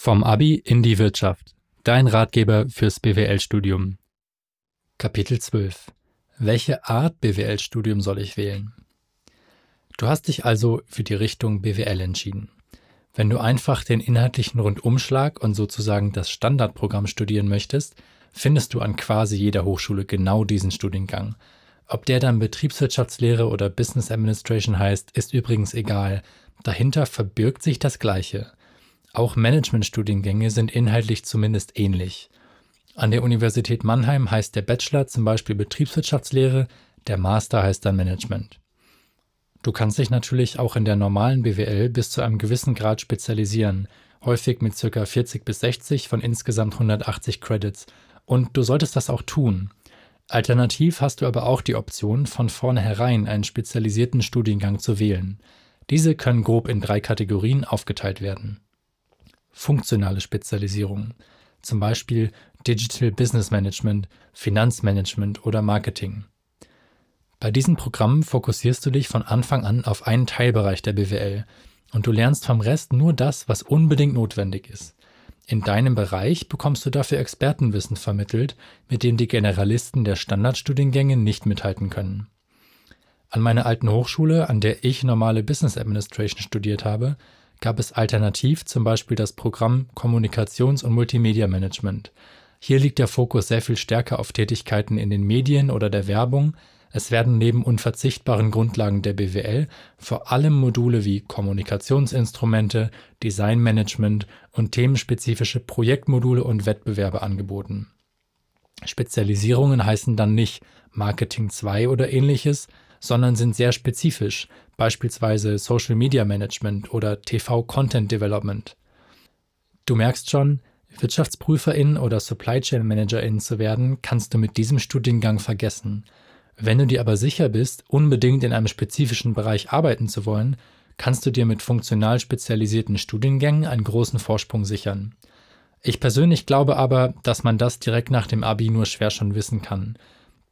Vom Abi in die Wirtschaft. Dein Ratgeber fürs BWL-Studium. Kapitel 12. Welche Art BWL-Studium soll ich wählen? Du hast dich also für die Richtung BWL entschieden. Wenn du einfach den inhaltlichen Rundumschlag und sozusagen das Standardprogramm studieren möchtest, findest du an quasi jeder Hochschule genau diesen Studiengang. Ob der dann Betriebswirtschaftslehre oder Business Administration heißt, ist übrigens egal. Dahinter verbirgt sich das Gleiche. Auch Managementstudiengänge sind inhaltlich zumindest ähnlich. An der Universität Mannheim heißt der Bachelor zum Beispiel Betriebswirtschaftslehre, der Master heißt dann Management. Du kannst dich natürlich auch in der normalen BWL bis zu einem gewissen Grad spezialisieren, häufig mit ca. 40 bis 60 von insgesamt 180 Credits, und du solltest das auch tun. Alternativ hast du aber auch die Option, von vornherein einen spezialisierten Studiengang zu wählen. Diese können grob in drei Kategorien aufgeteilt werden funktionale Spezialisierungen, zum Beispiel Digital Business Management, Finanzmanagement oder Marketing. Bei diesen Programmen fokussierst du dich von Anfang an auf einen Teilbereich der BWL und du lernst vom Rest nur das, was unbedingt notwendig ist. In deinem Bereich bekommst du dafür Expertenwissen vermittelt, mit dem die Generalisten der Standardstudiengänge nicht mithalten können. An meiner alten Hochschule, an der ich normale Business Administration studiert habe, gab es alternativ zum Beispiel das Programm Kommunikations- und Multimedia-Management. Hier liegt der Fokus sehr viel stärker auf Tätigkeiten in den Medien oder der Werbung. Es werden neben unverzichtbaren Grundlagen der BWL vor allem Module wie Kommunikationsinstrumente, Designmanagement und themenspezifische Projektmodule und Wettbewerbe angeboten. Spezialisierungen heißen dann nicht Marketing 2 oder ähnliches, sondern sind sehr spezifisch, beispielsweise Social Media Management oder TV Content Development. Du merkst schon, Wirtschaftsprüferin oder Supply Chain Managerin zu werden, kannst du mit diesem Studiengang vergessen. Wenn du dir aber sicher bist, unbedingt in einem spezifischen Bereich arbeiten zu wollen, kannst du dir mit funktional spezialisierten Studiengängen einen großen Vorsprung sichern. Ich persönlich glaube aber, dass man das direkt nach dem Abi nur schwer schon wissen kann.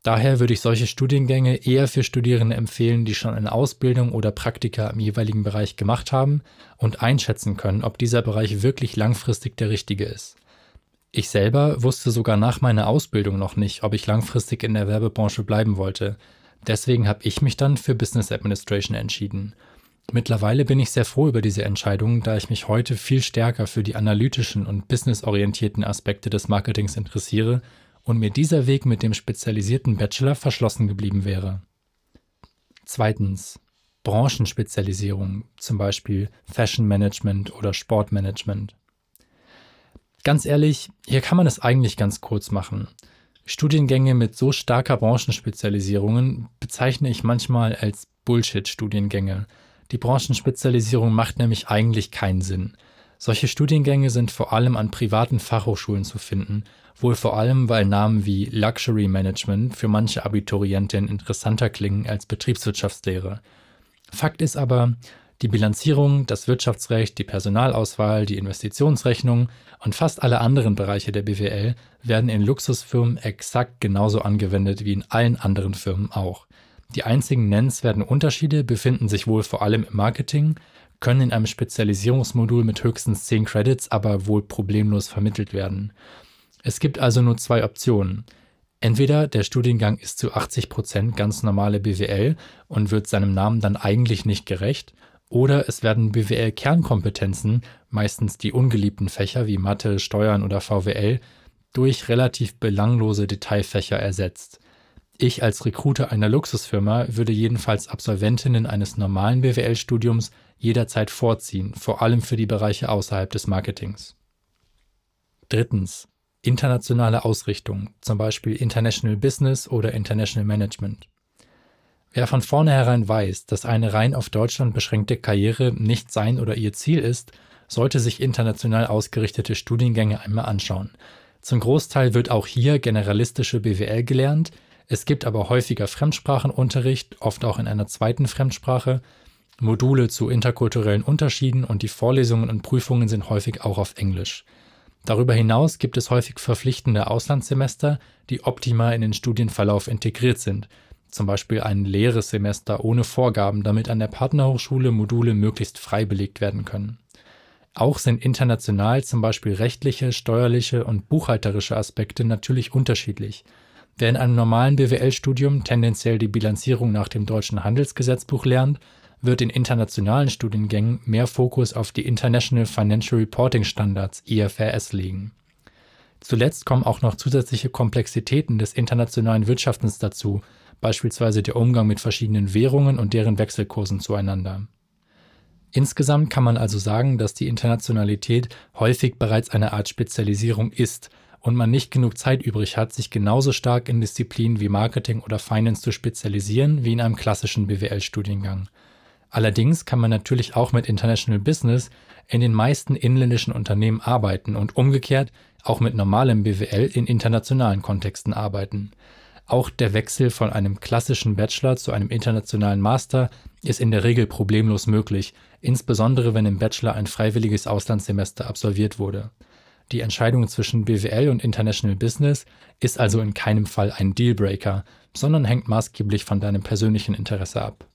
Daher würde ich solche Studiengänge eher für Studierende empfehlen, die schon eine Ausbildung oder Praktika im jeweiligen Bereich gemacht haben und einschätzen können, ob dieser Bereich wirklich langfristig der richtige ist. Ich selber wusste sogar nach meiner Ausbildung noch nicht, ob ich langfristig in der Werbebranche bleiben wollte. Deswegen habe ich mich dann für Business Administration entschieden. Mittlerweile bin ich sehr froh über diese Entscheidung, da ich mich heute viel stärker für die analytischen und businessorientierten Aspekte des Marketings interessiere und mir dieser Weg mit dem spezialisierten Bachelor verschlossen geblieben wäre. Zweitens. Branchenspezialisierung, zum Beispiel Fashion Management oder Sportmanagement. Ganz ehrlich, hier kann man es eigentlich ganz kurz machen. Studiengänge mit so starker Branchenspezialisierungen bezeichne ich manchmal als Bullshit-Studiengänge. Die Branchenspezialisierung macht nämlich eigentlich keinen Sinn. Solche Studiengänge sind vor allem an privaten Fachhochschulen zu finden wohl vor allem, weil Namen wie Luxury Management für manche Abiturientinnen interessanter klingen als Betriebswirtschaftslehre. Fakt ist aber, die Bilanzierung, das Wirtschaftsrecht, die Personalauswahl, die Investitionsrechnung und fast alle anderen Bereiche der BWL werden in Luxusfirmen exakt genauso angewendet wie in allen anderen Firmen auch. Die einzigen nennenswerten Unterschiede befinden sich wohl vor allem im Marketing, können in einem Spezialisierungsmodul mit höchstens 10 Credits aber wohl problemlos vermittelt werden. Es gibt also nur zwei Optionen. Entweder der Studiengang ist zu 80 Prozent ganz normale BWL und wird seinem Namen dann eigentlich nicht gerecht, oder es werden BWL-Kernkompetenzen, meistens die ungeliebten Fächer wie Mathe, Steuern oder VWL, durch relativ belanglose Detailfächer ersetzt. Ich als Recruiter einer Luxusfirma würde jedenfalls Absolventinnen eines normalen BWL-Studiums jederzeit vorziehen, vor allem für die Bereiche außerhalb des Marketings. Drittens internationale Ausrichtung, zum Beispiel International Business oder International Management. Wer von vornherein weiß, dass eine rein auf Deutschland beschränkte Karriere nicht sein oder ihr Ziel ist, sollte sich international ausgerichtete Studiengänge einmal anschauen. Zum Großteil wird auch hier generalistische BWL gelernt, es gibt aber häufiger Fremdsprachenunterricht, oft auch in einer zweiten Fremdsprache, Module zu interkulturellen Unterschieden und die Vorlesungen und Prüfungen sind häufig auch auf Englisch. Darüber hinaus gibt es häufig verpflichtende Auslandssemester, die optimal in den Studienverlauf integriert sind, zum Beispiel ein leeres Semester ohne Vorgaben, damit an der Partnerhochschule Module möglichst frei belegt werden können. Auch sind international zum Beispiel rechtliche, steuerliche und buchhalterische Aspekte natürlich unterschiedlich. Wer in einem normalen BWL-Studium tendenziell die Bilanzierung nach dem deutschen Handelsgesetzbuch lernt, wird in internationalen Studiengängen mehr Fokus auf die International Financial Reporting Standards IFRS legen. Zuletzt kommen auch noch zusätzliche Komplexitäten des internationalen Wirtschaftens dazu, beispielsweise der Umgang mit verschiedenen Währungen und deren Wechselkursen zueinander. Insgesamt kann man also sagen, dass die Internationalität häufig bereits eine Art Spezialisierung ist und man nicht genug Zeit übrig hat, sich genauso stark in Disziplinen wie Marketing oder Finance zu spezialisieren wie in einem klassischen BWL-Studiengang. Allerdings kann man natürlich auch mit International Business in den meisten inländischen Unternehmen arbeiten und umgekehrt auch mit normalem BWL in internationalen Kontexten arbeiten. Auch der Wechsel von einem klassischen Bachelor zu einem internationalen Master ist in der Regel problemlos möglich, insbesondere wenn im Bachelor ein freiwilliges Auslandssemester absolviert wurde. Die Entscheidung zwischen BWL und International Business ist also in keinem Fall ein Dealbreaker, sondern hängt maßgeblich von deinem persönlichen Interesse ab.